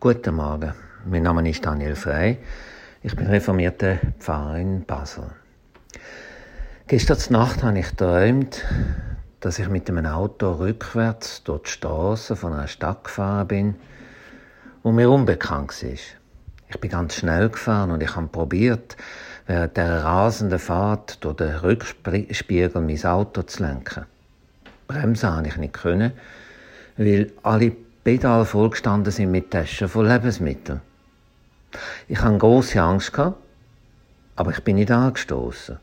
Guten Morgen, mein Name ist Daniel Frey. Ich bin reformierter Pfarrer in Basel. Gestern Nacht habe ich geträumt, dass ich mit einem Auto rückwärts durch die Straße von einer Stadt gefahren bin, wo mir unbekannt war. Ich bin ganz schnell gefahren und ich habe probiert, während der rasenden Fahrt durch den Rückspiegel mein Auto zu lenken. Bremsen habe ich nicht können, weil alle Pedal vollgestanden sind mit Taschen voll Lebensmitteln. Ich hatte große Angst, aber ich bin nicht angestoßen.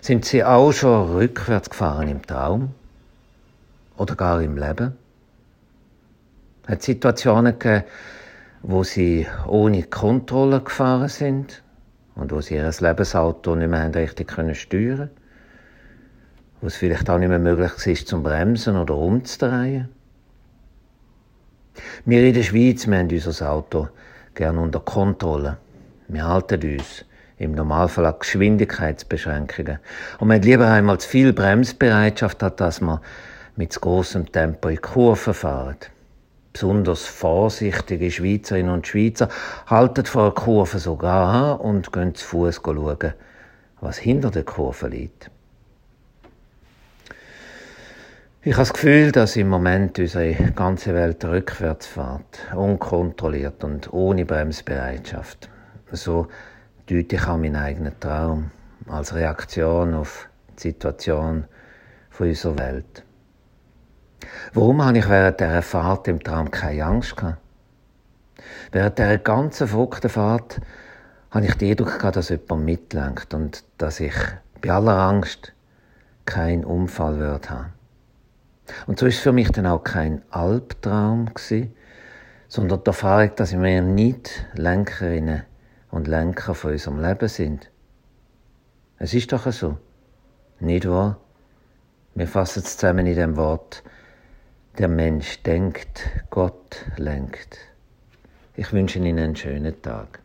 Sind Sie auch schon rückwärts gefahren im Traum? Oder gar im Leben? Hat Situationen gegeben, wo Sie ohne Kontrolle gefahren sind und wo Sie Ihr Lebensauto nicht mehr richtig steuern können? Wo es vielleicht auch nicht mehr möglich ist, zum Bremsen oder umzudrehen? Wir in der Schweiz, wir haben unser Auto gerne unter Kontrolle. Wir halten uns im Normalfall an Geschwindigkeitsbeschränkungen. Und wir haben lieber einmal zu viel Bremsbereitschaft hat, dass man mit zu grossem Tempo in Kurven fahren. Besonders vorsichtige Schweizerinnen und Schweizer halten vor der Kurve sogar an und gehen zu Fuß schauen, was hinter der Kurve liegt. Ich habe das Gefühl, dass im Moment unsere ganze Welt rückwärts fährt, unkontrolliert und ohne Bremsbereitschaft. So deute ich auch meinen eigenen Traum als Reaktion auf die Situation von unserer Welt. Warum habe ich während dieser Fahrt im Traum keine Angst gehabt? Während dieser ganzen verrückten Fahrt habe ich den Eindruck gehabt, dass jemand mitlenkt und dass ich bei aller Angst keinen Unfall würde haben. Und so ist für mich dann auch kein Albtraum gewesen, sondern die Erfahrung, dass wir nicht Lenkerinnen und Lenker von unserem Leben sind. Es ist doch so. Nicht wahr? Wir fassen es zusammen in dem Wort, der Mensch denkt, Gott lenkt. Ich wünsche Ihnen einen schönen Tag.